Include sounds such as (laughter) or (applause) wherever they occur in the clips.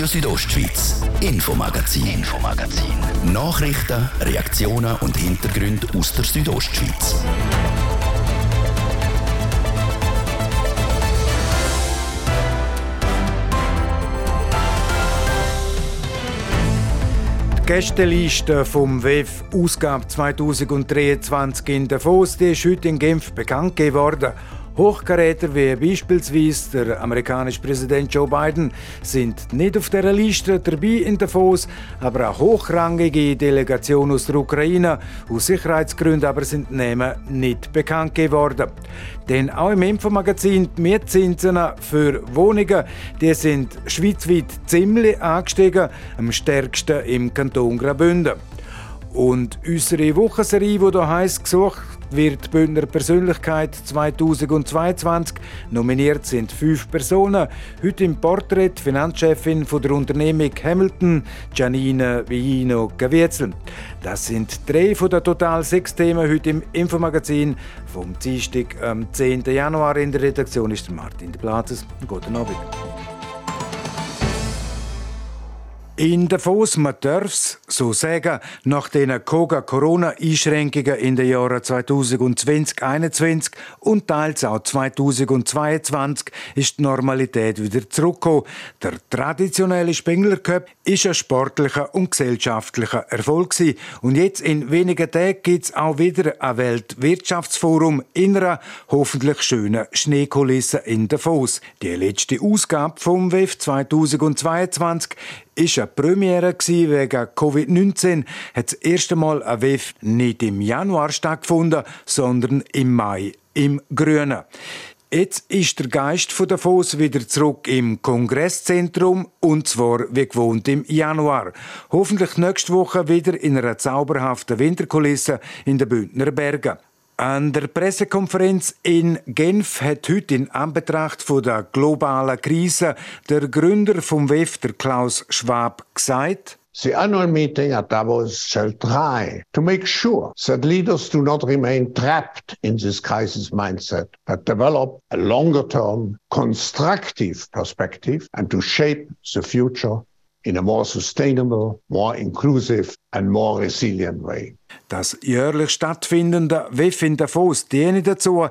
Radio Südostschweiz, Infomagazin, Infomagazin. Nachrichten, Reaktionen und Hintergründe aus der Südostschweiz. Die Gästeliste vom WEF Ausgabe 2023 in Davos die ist heute in Genf bekannt geworden. Hochkaräter wie beispielsweise der amerikanische Präsident Joe Biden sind nicht auf der Liste dabei in Davos, aber auch hochrangige Delegationen aus der Ukraine aus Sicherheitsgründen aber sind Namen nicht bekannt geworden. Denn auch im Infomagazin die Mietzinsen für Wohnungen, die sind schweizweit ziemlich angestiegen, am stärksten im Kanton Graubünden. Und unsere Wochenserie, die hier heisst, gesucht wird Bündner Persönlichkeit 2022. Nominiert sind fünf Personen. Heute im Porträt Finanzchefin von der Unternehmung Hamilton, Janine Villino Gaviezel. Das sind drei den total sechs Themen heute im Infomagazin vom Dienstag am 10. Januar. In der Redaktion ist Martin de Platzes. Guten Abend. In Davos, man darf so sagen, nach den Corona-Einschränkungen in den Jahren 2020, 2021 und teils auch 2022 ist die Normalität wieder zurückgekommen. Der traditionelle Spengler Cup ist ein sportlicher und gesellschaftlicher Erfolg gewesen. Und jetzt in wenigen Tagen gibt es auch wieder ein Weltwirtschaftsforum in einer hoffentlich schönen Schneekulisse in Davos. Die letzte Ausgabe vom WEF 2022 ist eine Premiere wegen Covid-19. Hat das erste Mal ein WEF nicht im Januar stattgefunden, sondern im Mai im Grünen. Jetzt ist der Geist von Davos wieder zurück im Kongresszentrum und zwar wie gewohnt im Januar. Hoffentlich nächste Woche wieder in einer zauberhaften Winterkulisse in den Bündner Bergen. An der Pressekonferenz in Genf hat heute in Anbetracht von der globalen Krise der Gründer vom WEF, der Klaus Schwab, gesagt, The annual meeting at Davos shall try to make sure that leaders do not remain trapped in this crisis mindset, but develop a longer term, constructive perspective and to shape the future in a more sustainable, more inclusive and more resilient way. Das jährlich stattfindende WEF in Davos diene dazu,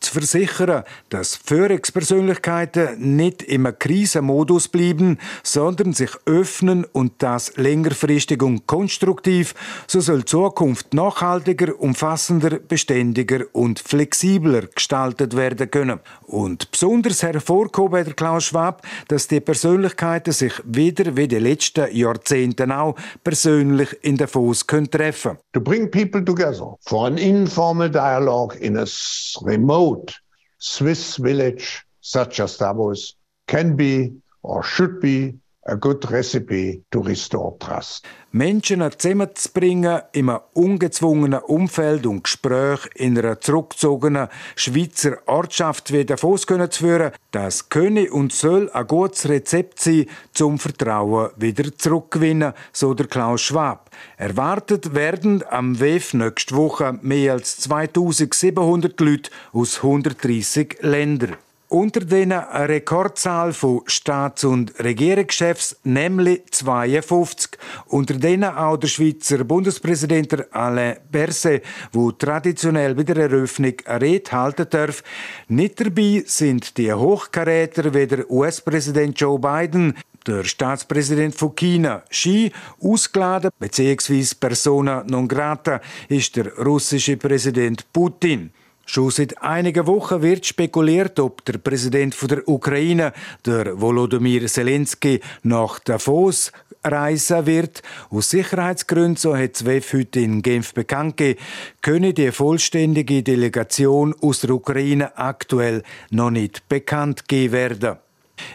zu versichern, dass Führungspersönlichkeiten nicht im Krisenmodus bleiben, sondern sich öffnen und das längerfristig und konstruktiv, so soll Zukunft nachhaltiger, umfassender, beständiger und flexibler gestaltet werden können. Und besonders hervorgehoben hat der Klaus Schwab, dass die Persönlichkeiten sich wieder wie die letzten Jahrzehnte auch persönlich in Davos können treffen. To bring people together for an informal dialogue in a remote Swiss village such as Davos can be or should be a good recipe to restore trust. Menschen zusammenzubringen in einem ungezwungenen Umfeld und Gespräch in einer zurückgezogenen Schweizer Ortschaft wie Davos zu führen, das könne und soll ein gutes Rezept sein, zum Vertrauen wieder zurückgewinnen, so der Klaus Schwab. Erwartet werden am WEF nächste Woche mehr als 2700 Leute aus 130 Ländern. Unter denen eine Rekordzahl von Staats- und Regierungschefs, nämlich 52. Unter denen auch der Schweizer Bundespräsident Alain Berset, wo traditionell bei der Eröffnung eine Rede halten darf. Nicht dabei sind die Hochkaräter wie der US-Präsident Joe Biden, der Staatspräsident von China, Xi, ausgeladen bzw. persona non grata ist der russische Präsident Putin. Schon seit einigen Wochen wird spekuliert, ob der Präsident der Ukraine, der Volodymyr Zelensky, nach Davos reisen wird. Aus Sicherheitsgründen, so hat Zwef heute in Genf bekannt gegeben, könne die vollständige Delegation aus der Ukraine aktuell noch nicht bekannt gegeben werden.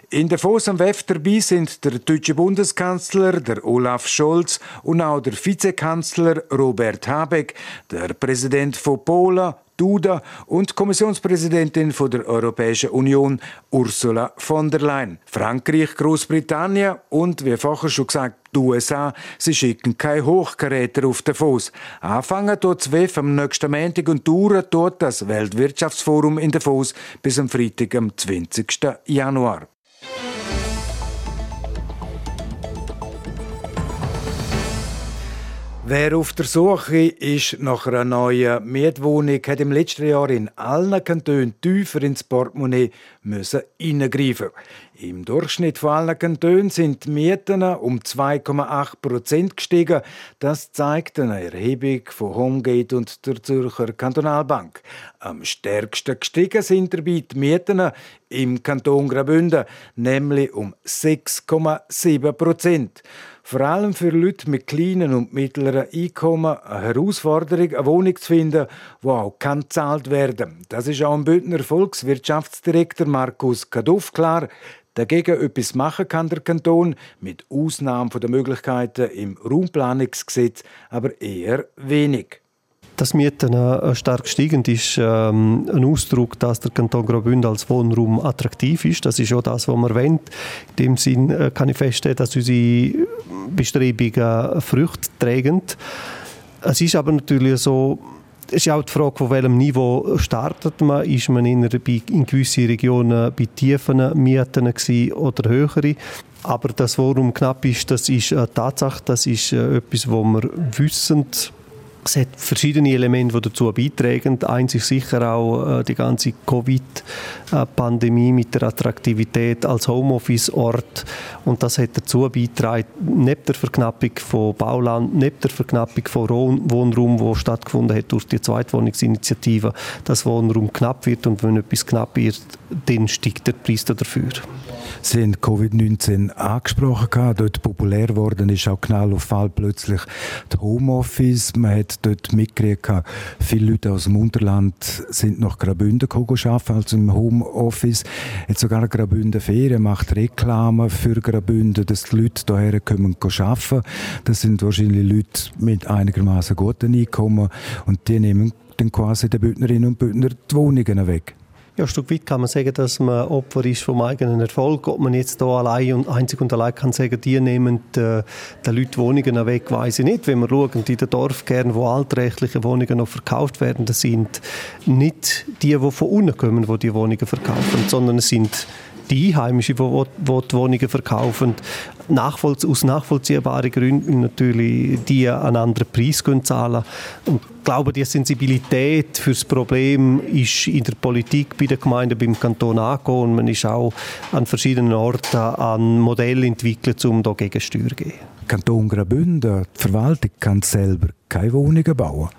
In Davos am WEF dabei sind der deutsche Bundeskanzler, der Olaf Scholz und auch der Vizekanzler Robert Habeck, der Präsident von Polen Duda und Kommissionspräsidentin von der Europäischen Union Ursula von der Leyen. Frankreich, Großbritannien und, wie vorher schon gesagt, die USA, sie schicken keine Hochkaräter auf den Fuß. Anfangen dort WEF am nächsten Montag und dauern dort das Weltwirtschaftsforum in Davos bis am Freitag, am 20. Januar. Wer auf der Suche ist nach einer neuen Mietwohnung, hat im letzten Jahr in allen Kantonen tiefer ins Portemonnaie müssen eingreifen. Im Durchschnitt von allen Kantonen sind die Mieten um 2,8 Prozent gestiegen. Das zeigt eine Erhebung von Homegate und der Zürcher Kantonalbank. Am stärksten gestiegen sind dabei die Mieten im Kanton Graubünden, nämlich um 6,7 Prozent vor allem für Leute mit kleinen und mittleren Einkommen eine Herausforderung, eine Wohnung zu finden, die auch gezahlt werden kann. Das ist auch im Bündner Volkswirtschaftsdirektor Markus Kaduff klar. Dagegen etwas machen kann der Kanton, mit Ausnahme der Möglichkeiten im Raumplanungsgesetz, aber eher wenig. Das Mieten äh, stark steigend ist ähm, ein Ausdruck, dass der Kanton Graubünden als Wohnraum attraktiv ist. Das ist auch das, was man erwähnt. In dem Sinn äh, kann ich feststellen, dass unsere Bestrebungen Früchte tragen. Es ist aber natürlich so, es ist auch die Frage, von welchem Niveau startet man. Ist man in, in gewissen Regionen bei tiefen Mieten oder höheren? Aber das, worum knapp ist, das ist eine Tatsache, das ist äh, etwas, wo wir wissend es hat verschiedene Elemente, die dazu beitragen. Eins ist sicher auch äh, die ganze Covid-Pandemie mit der Attraktivität als Homeoffice-Ort. Und das hat dazu beigetragen, neben der Verknappung von Bauland, neben der Verknappung von Wohnraum, wo stattgefunden hat durch die Zweitwohnungsinitiative, dass Wohnraum knapp wird. Und wenn etwas knapp wird, dann steigt der Preis dafür. Sie haben Covid-19 angesprochen. Dort populär geworden ist auch knall auf Fall plötzlich das Homeoffice. Man hat dort mitgekriegt, viele Leute aus dem Unterland sind nach Graubünden arbeiten, also im Homeoffice. Jetzt sogar Graubünden Ferien macht Reklame für Graubünden, dass die Leute hierher kommen arbeiten. Das sind wahrscheinlich Leute mit einigermaßen guten Einkommen und die nehmen dann quasi den Bündnerinnen und Bündner die Wohnungen weg. Ja, ein Stück weit kann man sagen, dass man Opfer ist vom eigenen Erfolg. Ob man jetzt hier allein und einzig und allein kann sagen, die nehmen äh, den Leuten Wohnungen weg, weiß ich nicht. Wenn wir schauen, in den Dorfkernen, wo altrechtliche Wohnungen noch verkauft werden, das sind nicht die, die von unten kommen, die die Wohnungen verkaufen, sondern es sind die Einheimischen, die, die, Wohnungen verkaufen, nachvollzie aus nachvollziehbaren Gründen natürlich die einen anderen Preis zahlen und ich glaube, die Sensibilität für das Problem ist in der Politik, bei den Gemeinden, beim Kanton angekommen. Man ist auch an verschiedenen Orten an Modellen entwickelt, um dagegen Steuer zu geben. Kanton Graubünden, die Verwaltung kann selber keine Wohnungen bauen.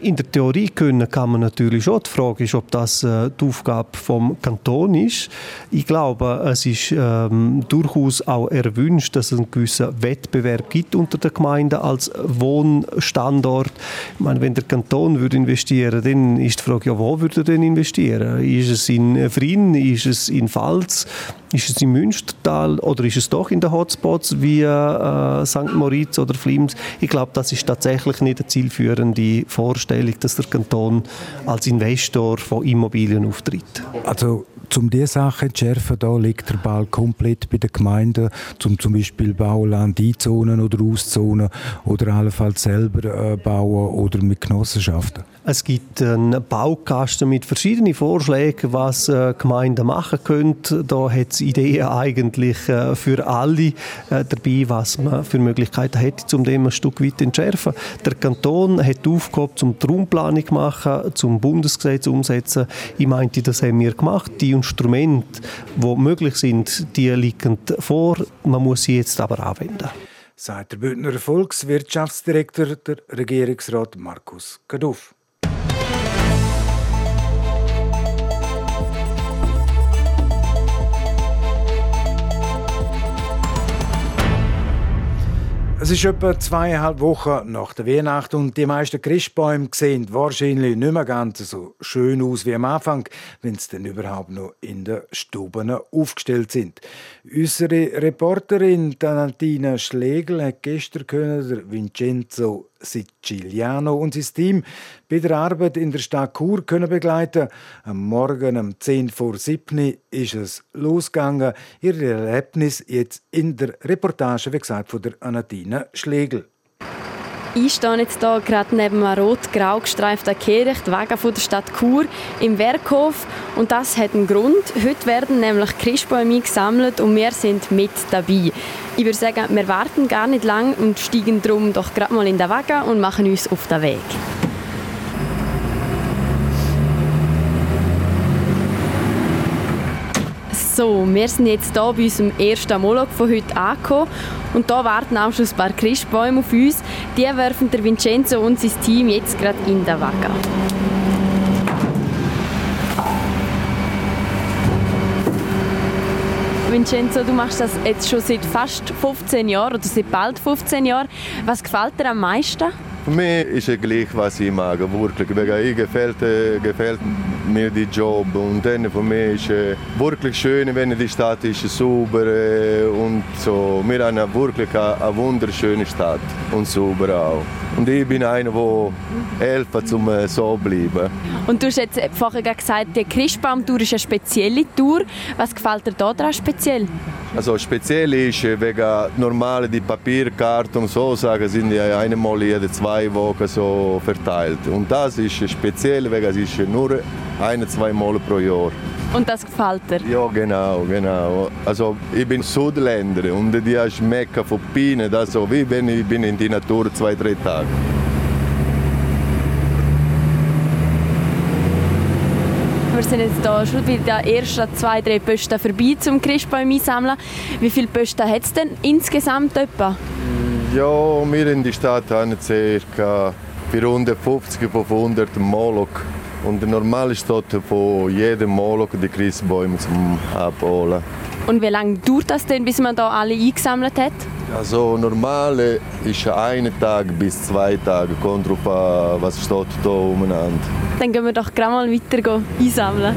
In der Theorie können kann man natürlich schon. Die Frage ist, ob das äh, die Aufgabe vom Kanton ist. Ich glaube, es ist ähm, durchaus auch erwünscht, dass es einen gewissen Wettbewerb gibt unter den Gemeinden als Wohnstandort. Ich meine, wenn der Kanton würde investieren, dann ist die Frage, ja, wo würde er denn investieren? Ist es in Frien? Ist es in Pfalz? Ist es im Münstertal oder ist es doch in den Hotspots wie äh, St. Moritz oder Flims? Ich glaube, das ist tatsächlich nicht eine zielführende Vorstellung, dass der Kanton als Investor von Immobilien auftritt. Also um diese Sachen zu schärfen, da liegt der Ball komplett bei den Gemeinden, um zum Beispiel Bauland einzonen oder auszonen oder allenfalls selber äh, bauen oder mit Genossenschaften. Es gibt einen Baukasten mit verschiedenen Vorschlägen, was äh, Gemeinden machen können. Da hat es Ideen eigentlich äh, für alle äh, dabei, was man für Möglichkeiten hätte, um dem ein Stück weit zu entschärfen. Der Kanton hat Aufgabe, zum die Raumplanung zu machen, zum Bundesgesetz umsetzen. Ich meinte, das haben wir gemacht. Die Instrumente, die möglich sind, die liegen vor. Man muss sie jetzt aber anwenden. Sagt der Bündner Volkswirtschaftsdirektor, der Regierungsrat Markus Gaduff. Es ist etwa zweieinhalb Wochen nach der Weihnacht und die meisten Christbäume sehen wahrscheinlich nicht mehr ganz so schön aus wie am Anfang, wenn sie denn überhaupt noch in den Stuben aufgestellt sind. Unsere Reporterin Tanatina Schlegel hat gestern können Vincenzo Siciliano und sein Team bei der Arbeit in der Stadt Chur können begleiten. Am Morgen um 10 vor 7 ist es losgegangen. Ihr Erlebnis jetzt in der Reportage, wie gesagt, von der Anatina Schlegel. Ich stehe jetzt hier gerade neben einem rot-grau gestreiften Kehricht, Wagen von der Stadt Chur im Werkhof. Und das hat einen Grund. Heute werden nämlich Christbäume gesammelt und wir sind mit dabei. Ich würde sagen, wir warten gar nicht lang und steigen drum doch gerade mal in den Wagen und machen uns auf den Weg. So, wir sind jetzt hier bei unserem ersten Molog von heute angekommen und hier warten auch schon ein paar Christbäume auf uns. Die werfen der Vincenzo und sein Team jetzt gerade in den Wagen. Vincenzo, du machst das jetzt schon seit fast 15 Jahren oder seit bald 15 Jahren. Was gefällt dir am meisten? Für mich ist es gleich, was ich mag, wirklich. Ich gefällt, äh, gefällt mir der Job und dann für mich ist es wirklich schön, wenn die Stadt ist sauber äh, und so. Wir haben wirklich eine, wunderschöne Stadt und sauber auch. Und ich bin einer, der hilft, um äh, so zu bleiben. Und du hast jetzt vorher gesagt, die Christbaumtour ist eine spezielle Tour. Was gefällt dir daran speziell? Also speziell ist wegen normale die Papierkarten so sagen sind ja einmal jede zwei Wochen so verteilt und das ist speziell wegen es ist nur ein zwei Mal pro Jahr. Und das gefällt dir? Ja, genau, genau. Also ich bin Südländer und die schmecken von Bienen, also wie wenn ich bin in die Natur zwei, drei Tage. Wir sind jetzt hier schon bei den ersten zwei, drei Posten vorbei zum Christbäume einsammeln. Wie viele Posten hat es denn insgesamt etwa? Ja, wir in der Stadt haben ca. 450, 500 Moloch. Und normal ist dort von jedem Moloch die Christbäume zum Abholen. Und wie lange dauert das denn, bis man da alle eingesammelt hat? Also normal ist ein Tag bis zwei Tage, kommt drauf an, was steht hier umeinander. Dann gehen wir doch gerade mal weiter einsammeln.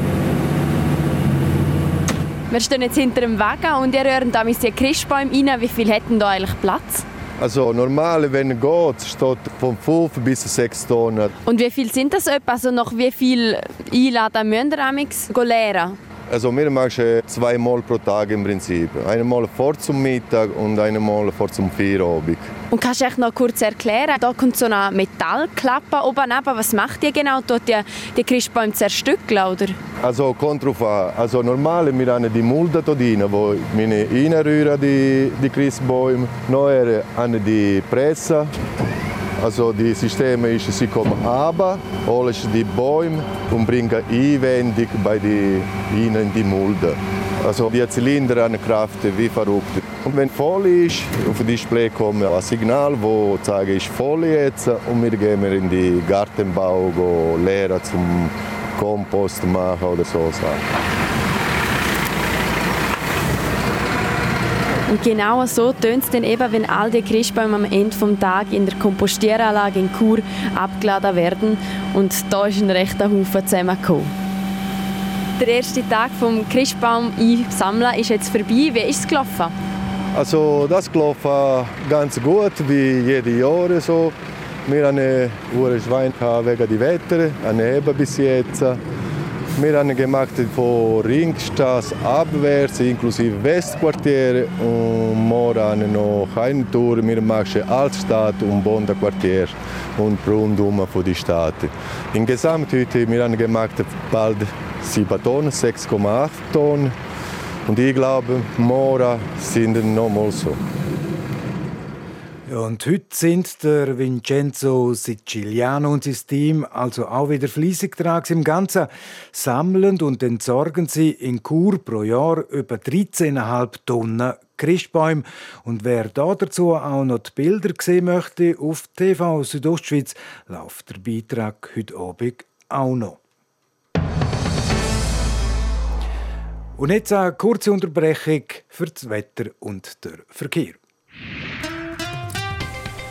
Wir stehen jetzt hinter dem Wagen und ihr hört da die Christbäume rein. Wie viel hätten da eigentlich Platz? Also normal, wenn geht, steht von 5 bis 6 Tonnen. Und wie viel sind das etwa? Also noch wie viel Einladen müssen wir leeren? Also wir machen zweimal pro Tag im Prinzip. Einmal vor zum Mittag und einmal vor zum Feierabend. Und kannst du echt noch kurz erklären, da kommt so eine Metallklappe oben neben. Was macht die genau? Tut die, die Christbäume zerstückeln, oder? Also kommt drauf an. Also normal, wir haben die Mulde hier drin, wo wir reinrühren die, die Christbäume. Nachher haben die Presse also die Systeme ist, sie kommen aber, holen die Bäume und bringen Einwendung bei die, ihnen in die Mulde. Also die Zylinder haben Kraft wie verrückt. Und wenn voll ist, auf das Display kommt ein Signal, das zeigt, ist voll jetzt und wir gehen in den Gartenbau leeren zum Kompost machen oder so Sachen. Und genau so tönt es dann eben, wenn all die Christbäume am Ende des Tages in der Kompostieranlage in Chur abgeladen werden. Und da ist ein rechter Haufen zusammengekommen. Der erste Tag vom Christbaum einsammeln ist jetzt vorbei. Wie ist es gelaufen? Also das gelaufen ganz gut, wie jedes Jahr so. Wir hatten einen Schwein wegen des Wetter, eine bis jetzt. Wir haben gemacht von Ringstraße abwärts, inklusive Westquartier. Und morgen noch eine Tour. Wir machen Altstadt und Bonda-Quartier und rundum von die Stadt. Insgesamt heute wir haben gemacht bald 7 Tonnen, 6,8 Tonnen. Und ich glaube, morgen sind noch mal so. Und heute sind der Vincenzo Siciliano und sein Team also auch wieder fleissig dran im Ganzen. Sammeln und entsorgen sie in Chur pro Jahr über 13,5 Tonnen Christbäume. Und wer da dazu auch noch die Bilder sehen möchte, auf TV Südostschweiz läuft der Beitrag heute Abend auch noch. Und jetzt eine kurze Unterbrechung für das Wetter und den Verkehr.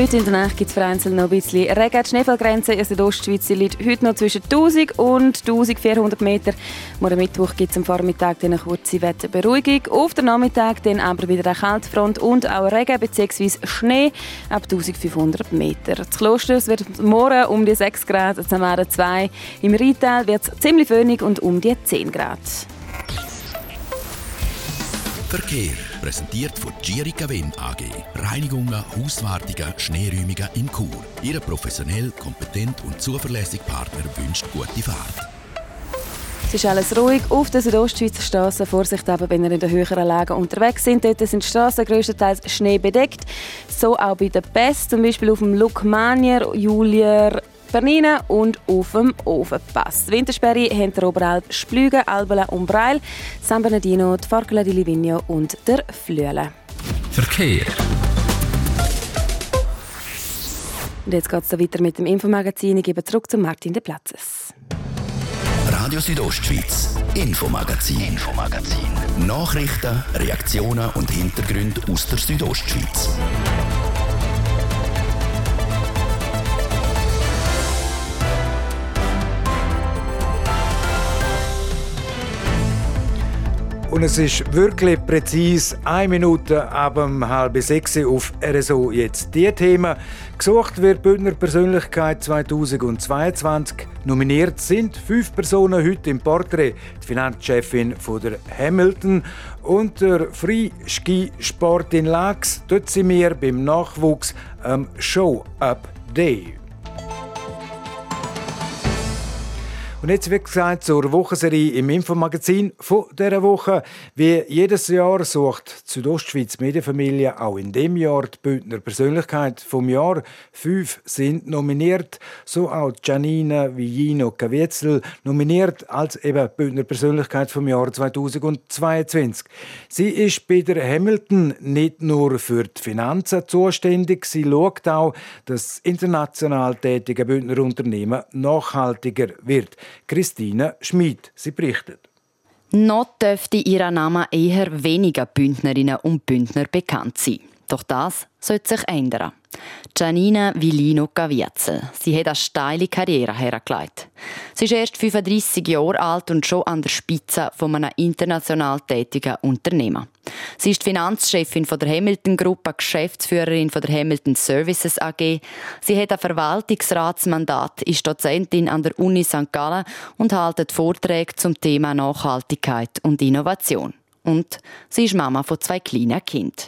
Heute in der Nacht gibt es vereinzelt noch ein bisschen Regen. Die Schneefallgrenze in der Ostschweiz liegt heute noch zwischen 1000 und 1400 Meter. Morgen Mittwoch gibt es am Vormittag eine kurze Wetterberuhigung. Auf der Nachmittag dann aber wieder eine Kaltfront und auch Regen bzw. Schnee ab 1500 Meter. Das Kloster wird morgen um die 6 Grad, Zamara 2. Im Rheintal wird es ziemlich föhnig und um die 10 Grad. Verkehr präsentiert von Girica Wind AG. Reinigungen, Hauswartungen, Schneeräumungen in Chur. Ihre professionell, kompetent und zuverlässige Partner wünscht gute Fahrt. Es ist alles ruhig auf den Südostschweizer Straßen. Vorsicht aber, wenn ihr in den höheren Lagen unterwegs sind. Dort sind die Straßen größtenteils schneebedeckt. So auch bei der Pest, zum Beispiel auf dem Lukmanier, Julier, Bernina und auf dem Ofenpass. Die Wintersperre haben der Oberalp Splügen, Albela und Breil, San Bernardino, die Farkula di Livigno und der Flüele. Verkehr. Und jetzt geht es weiter mit dem Infomagazin. Ich gebe zurück zu Martin de Platzes. Radio Südostschweiz, Infomagazin, Infomagazin. Nachrichten, Reaktionen und Hintergründe aus der Südostschweiz. Und es ist wirklich präzise eine Minute ab um halb sechs auf RSO jetzt die Themen. Gesucht wird Bündner Persönlichkeit 2022. Nominiert sind fünf Personen heute im Porträt. Die Finanzchefin von der Hamilton und der Free Ski Sport in Lax. Dort sind wir beim Nachwuchs am Show Up Day. Und jetzt, wie gesagt, zur Wochenserie im Infomagazin von dieser Woche. Wie jedes Jahr sucht die Südostschweiz Medienfamilie auch in dem Jahr die Bündner Persönlichkeit vom Jahr. Fünf sind nominiert, so auch Janina Villino Caviezel, nominiert als eben Bündner Persönlichkeit vom Jahr 2022. Sie ist bei der Hamilton nicht nur für die Finanzen zuständig, sie schaut auch, dass international tätige Bündner Unternehmen nachhaltiger wird. Christine Schmid. Sie berichtet. Noch dürfte ihr Name eher weniger Bündnerinnen und Bündner bekannt sein. Doch das sollte sich ändern. Giannina Villino Gaviezel. Sie hat eine steile Karriere hergelegt. Sie ist erst 35 Jahre alt und schon an der Spitze von einem international tätigen Unternehmen. Sie ist Finanzchefin von der Hamilton Gruppe, Geschäftsführerin von der Hamilton Services AG. Sie hat ein Verwaltungsratsmandat, ist Dozentin an der Uni St. Gallen und hält Vorträge zum Thema Nachhaltigkeit und Innovation. Und sie ist Mama von zwei kleinen Kindern.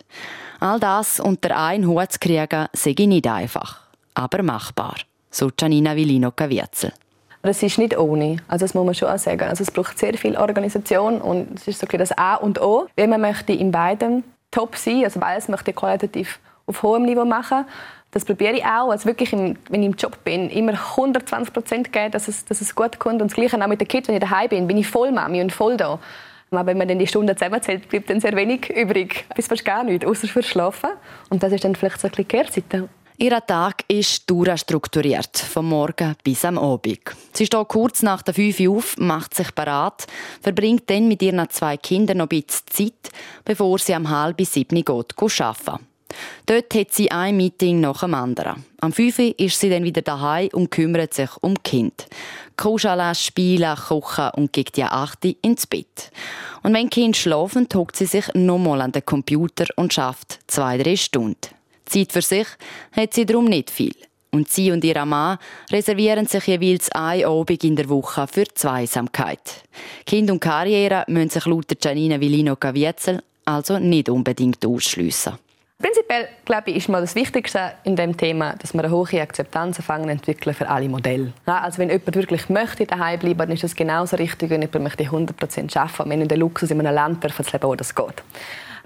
All das unter einen Hut zu kriegen, sei nicht einfach, aber machbar. So Gianina Villino Caviezel. Das ist nicht ohne. Also das muss man schon auch sagen. Also es braucht sehr viel Organisation und es ist so das A und O. Wenn man möchte in beiden top sein, also beides möchte ich qualitativ auf hohem Niveau machen. Das probiere ich auch. Also wirklich, im, wenn ich im Job bin, immer 120 Prozent geben, dass es, dass es gut kommt. Und das Gleiche auch mit den Kids, wenn ich daheim bin, bin ich voll Mami und voll da. Aber wenn man dann die Stunden zusammenzählt, bleibt dann sehr wenig übrig. Bis fast gar nichts, außer für Schlafen. Und das ist dann vielleicht so ein bisschen Kehrseite. Ihr Tag ist durchstrukturiert, vom Morgen bis am Abend. Sie steht kurz nach der 5 Uhr auf, macht sich bereit, verbringt dann mit ihren zwei Kindern noch ein bisschen Zeit, bevor sie am halb bis sieben geht arbeiten. Dort hat sie ein Meeting nach dem anderen. Am 5 Uhr ist sie dann wieder daheim und kümmert sich um die Kinder. Kuscheln, spielen, kochen und geht die 8 Uhr ins Bett. Und wenn Kinder schlafen, hockt sie sich nochmal an den Computer und schafft zwei, drei Stunden. Zeit für sich hat sie darum nicht viel. Und sie und ihr Mann reservieren sich jeweils ein Abend in der Woche für Zweisamkeit. Kind und Karriere müssen sich laut Janine Villino Caviezel also nicht unbedingt ausschliessen. Prinzipiell glaube ich, ist mal das Wichtigste in dem Thema, dass wir eine hohe Akzeptanz anfangen entwickeln für alle Modelle. Ja, also wenn jemand wirklich möchte daheim bleiben, dann ist das genauso richtig, wenn jemand möchte 100 arbeiten, wenn in der Luxus in einem Land darf leben, wo das geht.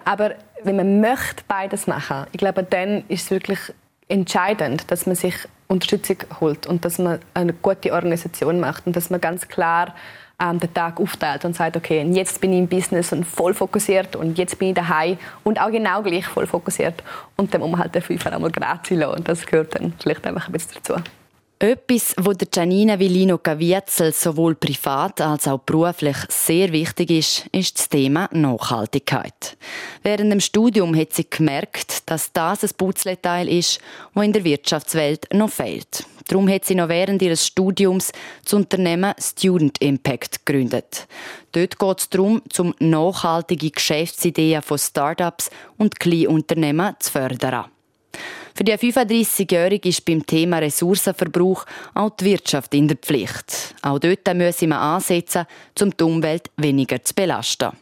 Aber wenn man möchte beides machen, ich glaube, dann ist es wirklich entscheidend, dass man sich Unterstützung holt und dass man eine gute Organisation macht und dass man ganz klar ähm, den Tag aufteilt und sagt, okay, jetzt bin ich im Business und voll fokussiert und jetzt bin ich daheim und auch genau gleich voll fokussiert. Und dann muss man halt den Fünfer einmal gratis lassen. Und das gehört dann vielleicht einfach ein bisschen dazu. Etwas, wo der Giannina Villino Caviezel sowohl privat als auch beruflich sehr wichtig ist, ist das Thema Nachhaltigkeit. Während dem Studium hat sie gemerkt, dass das ein Putzleteil ist, wo in der Wirtschaftswelt noch fehlt. Darum hat sie noch während ihres Studiums das Unternehmen Student Impact gegründet. Dort geht es darum, zum nachhaltige Geschäftsideen von Startups und Kleinunternehmen zu fördern. Für die 35-Jährige ist beim Thema Ressourcenverbrauch auch die Wirtschaft in der Pflicht. Auch dort müssen wir ansetzen, um die Umwelt weniger zu belasten.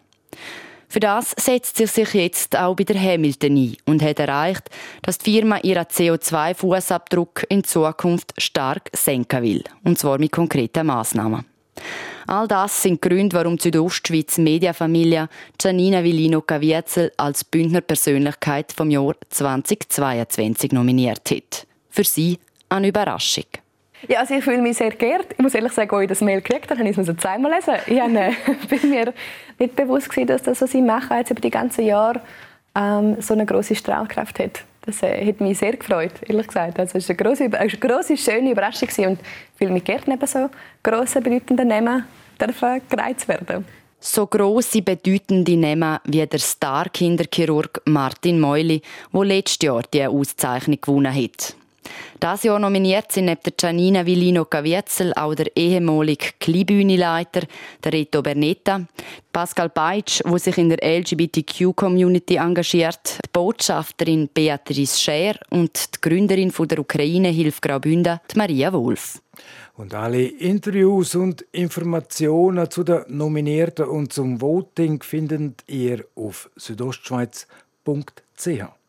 Für das setzt sie sich jetzt auch bei der Hamilton ein und hat erreicht, dass die Firma ihren CO2-Fußabdruck in Zukunft stark senken will. Und zwar mit konkreten Massnahmen. All das sind Gründe, warum die Südostschweiz Mediafamilie Giannina Villino Caviezel als Bündner Persönlichkeit vom Jahr 2022 nominiert hat. Für sie eine Überraschung. Ja, also ich fühle mich sehr geehrt. Ich muss ehrlich sagen, als ich das Mail gekriegt habe, habe ich es zweimal lesen. Ich habe, äh, (laughs) bin mir nicht bewusst dass das, was ich mache, jetzt über die ganzen Jahre ähm, so eine große Strahlkraft hat. Das äh, hat mich sehr gefreut, ehrlich gesagt. Also es war eine große, eine große schöne Überraschung und ich fühle mich geehrt, neben so grossen, bedeutenden Namen dürfen gereizt werden. So grosse, bedeutende Namen wie der Star-Kinderchirurg Martin Meuli, der letztes Jahr diese Auszeichnung gewonnen hat. Das Jahr nominiert sind neben der Giannina Villino Caviezel auch der ehemalige Kleinbühneleiter, der Reto Bernetta, Pascal Beitsch, der sich in der LGBTQ-Community engagiert, die Botschafterin Beatrice Scher und die Gründerin der Ukraine-Hilfe Graubünden, Maria Wolf. Und alle Interviews und Informationen zu den Nominierten und zum Voting findet ihr auf südostschweiz.ch.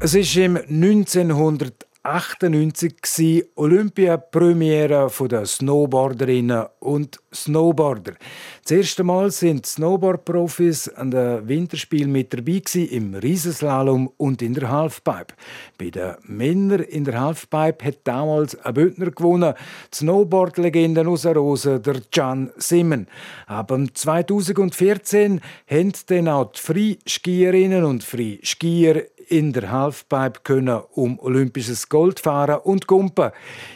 Es ist im 1900 1998 Olympia-Premiere der Snowboarderinnen und Snowboarder. Das erste Mal sind Snowboard-Profis an den Winterspielen mit dabei im Riesenslalom und in der Halfpipe. Bei den Männern in der Halfpipe hat damals ein Bündner gewonnen, die Snowboard-Legende aus der Rose, der Can Simmen. Ab 2014 haben dann auch die Freiskierinnen und Freiskier in der Halfpipe können um olympisches Gold fahren und gumpen.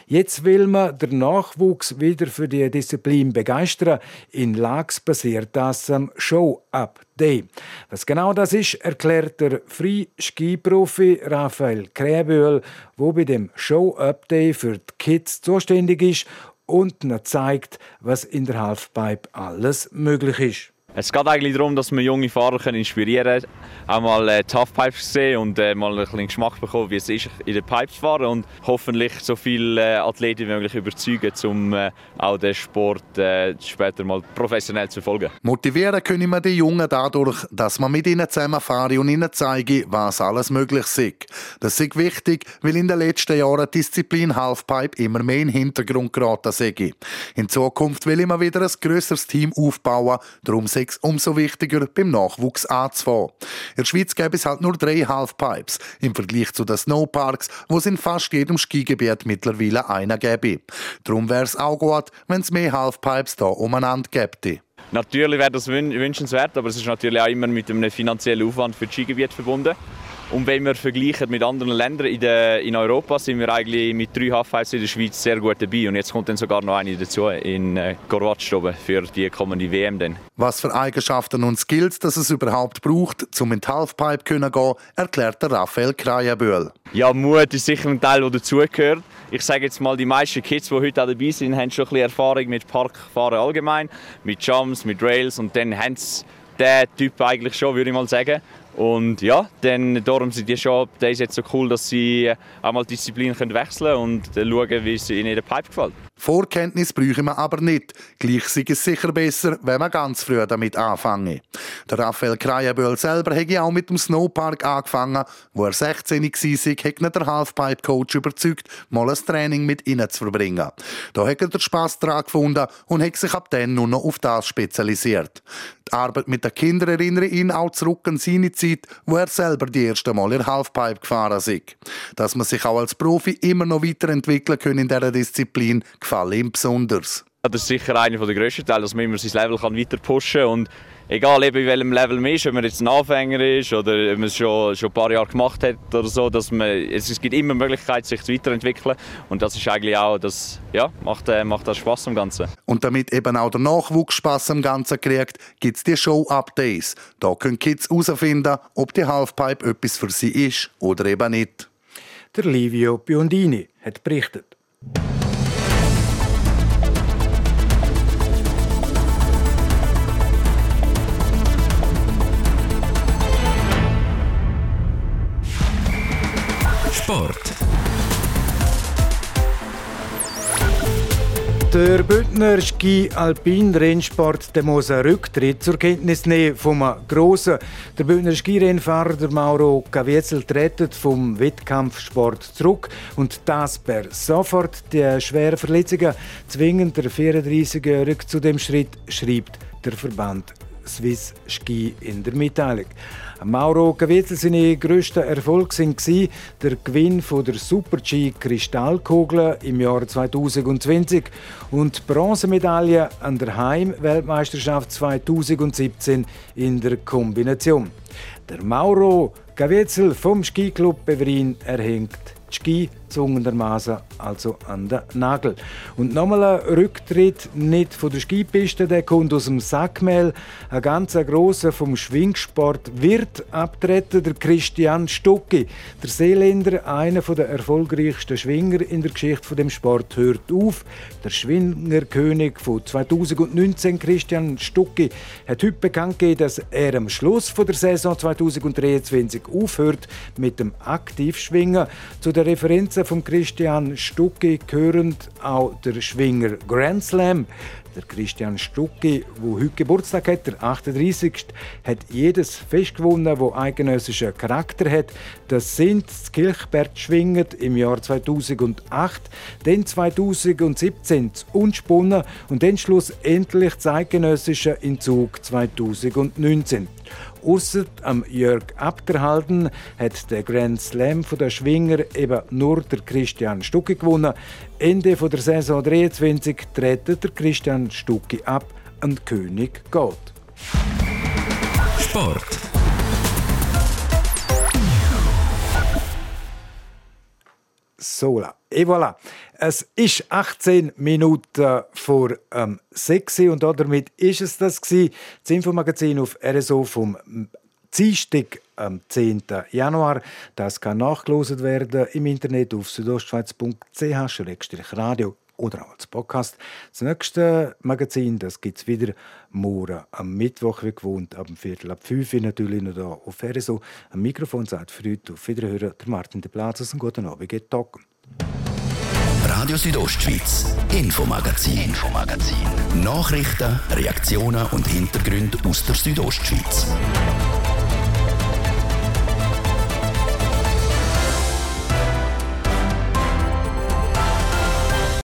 Jetzt will man den Nachwuchs wieder für die Disziplin begeistern. In Lax basiert das am Show Up Day. Was genau das ist, erklärt der Free-Ski-Profi Raphael Kräböhl, wo bei dem Show Up Day für die Kids zuständig ist und zeigt, was in der Halfpipe alles möglich ist. Es geht eigentlich darum, dass wir junge Fahrer inspirieren können, auch mal äh, Tough Pipes sehen und äh, mal ein bisschen Geschmack bekommen, wie es ist, in den Pipes zu fahren und hoffentlich so viele äh, Athleten wie möglich überzeugen, um auch den Sport später mal professionell zu verfolgen. Motivieren können wir die Jungen dadurch, dass man mit ihnen zusammenfahren und ihnen zeigen, was alles möglich ist. Das ist wichtig, weil in den letzten Jahren die Disziplin Halfpipe immer mehr in den Hintergrund geraten ist. In Zukunft will ich mal wieder ein grösseres Team aufbauen, darum es umso wichtiger, beim Nachwuchs anzufangen. In der Schweiz gäbe es halt nur drei Halfpipes im Vergleich zu den Snowparks, wo es in fast jedem Skigebiet mittlerweile einer gäbe. Darum wäre es auch gut, wenn es mehr Halfpipes da umeinander gäbe. Natürlich wäre das wünschenswert, aber es ist natürlich auch immer mit einem finanziellen Aufwand für das Skigebiet verbunden. Und wenn wir vergleichen mit anderen Ländern in, der, in Europa, sind wir eigentlich mit drei Halfpipes in der Schweiz sehr gut dabei. Und jetzt kommt dann sogar noch eine dazu in äh, für die kommende WM. Dann. Was für Eigenschaften und Skills dass es überhaupt braucht, um in die Halfpipe zu gehen, erklärt der Raphael Krajenbühl. Ja, Mut ist sicher ein Teil, der dazugehört. Ich sage jetzt mal, die meisten Kids, die heute auch dabei sind, haben schon ein bisschen Erfahrung mit Parkfahren allgemein, mit Jumps, mit Rails und dann haben sie den Typ eigentlich schon, würde ich mal sagen. Und ja, dann, darum sind die schon Days jetzt so cool, dass sie einmal Disziplin können wechseln und schauen, wie es ihnen in der Pipe gefällt. Vorkenntnis brauchen wir aber nicht. Gleich sei es sicher besser, wenn man ganz früh damit anfangen. Der Raphael Krajenböhl selber hat auch mit dem Snowpark angefangen. Wo er 16 war, hat ihn der Halfpipe-Coach überzeugt, mal ein Training mit ihnen zu verbringen. Da hat er den Spass daran gefunden und hat sich ab dann nur noch auf das spezialisiert. Die Arbeit mit den Kindern erinnere ihn auch zurück an seine Zeit, wo er selber die erste Mal in Halfpipe gefahren ist. Dass man sich auch als Profi immer noch weiterentwickeln kann in dieser Disziplin, gefällt ihm besonders. Das ist sicher einer der grössten Teile, dass man immer sein Level weiter pushen kann. Und egal eben in welchem Level man ist, ob man jetzt ein Anfänger ist oder ob man es schon, schon ein paar Jahre gemacht hat oder so, dass man, es, es gibt immer Möglichkeit, sich zu weiterentwickeln. Und das ist eigentlich auch, das ja, macht, äh, macht das Spaß am Ganzen. Und damit eben auch der Nachwuchs Spaß am Ganzen kriegt, gibt es die Show-Updates. Da können Kids herausfinden, ob die Halfpipe etwas für sie ist oder eben nicht. Der Livio Biondini hat berichtet. Sport. Der Bündner Ski-Alpin-Rennsport muss einen Rücktritt zur Kenntnis nehmen vom Grossen. Der Bündner Skirennfahrer der Mauro Caviezel tritt vom Wettkampfsport zurück und das per sofort. Die schweren Verletzungen zwingen der 34-Jährige zu dem Schritt, schreibt der Verband Swiss Ski in der Mitteilung. Mauro Caviezel seine grössten Erfolg war der Gewinn von der Super-G Kristallkugel im Jahr 2020 und die Bronzemedaille an der Heim-Weltmeisterschaft 2017 in der Kombination. Der Mauro Caviezel vom Skiclub Beverin erhängt die Ski zwungenermaßen also an den Nagel. Und nochmal ein Rücktritt nicht von der Skipiste, der kommt aus dem Sackmehl. Ein ganz grosser vom Schwingsport wird abtreten, der Christian Stucki. Der Seeländer, einer der erfolgreichsten Schwinger in der Geschichte von dem Sport, hört auf. Der Schwingerkönig von 2019, Christian Stucki, hat heute bekannt gegeben, dass er am Schluss der Saison 2023 aufhört mit dem Aktivschwingen. Zu den Referenzen von Christian Stucki gehören auch der Schwinger Grand Slam. Der Christian Stucki, der heute Geburtstag hat, der 38. hat jedes Fest gewonnen, das eidgenössischen Charakter hat. Das sind das Kilchberg schwingen im Jahr 2008, dann 2017 das Unspunnen und dann schlussendlich das eidgenössische in Zug 2019. Ausser am Jörg Abderhalden hat der Grand Slam von der Schwinger eben nur der Christian Stucki gewonnen. Ende der Saison 23 treten der Christian Stucki ab und König geht. Sport. Sola. Et voilà. Es ist 18 Minuten vor ähm, 6 und damit ist es das gewesen. Das Infomagazin auf RSO vom Dienstag am 10. Januar. Das kann nachgelost werden im Internet auf südostschweiz.ch-radio oder auch als Podcast. Das nächste Magazin gibt es wieder morgen am Mittwoch, wie gewohnt, ab Viertel ab 5 Uhr natürlich noch hier auf RSO. Am Mikrofon sagt für auf Wiederhören der Martin de Plazas und guten Abend, geht Tag. Radio Südostschweiz, Infomagazin, Infomagazin. Nachrichten, Reaktionen und Hintergründe aus der Südostschweiz.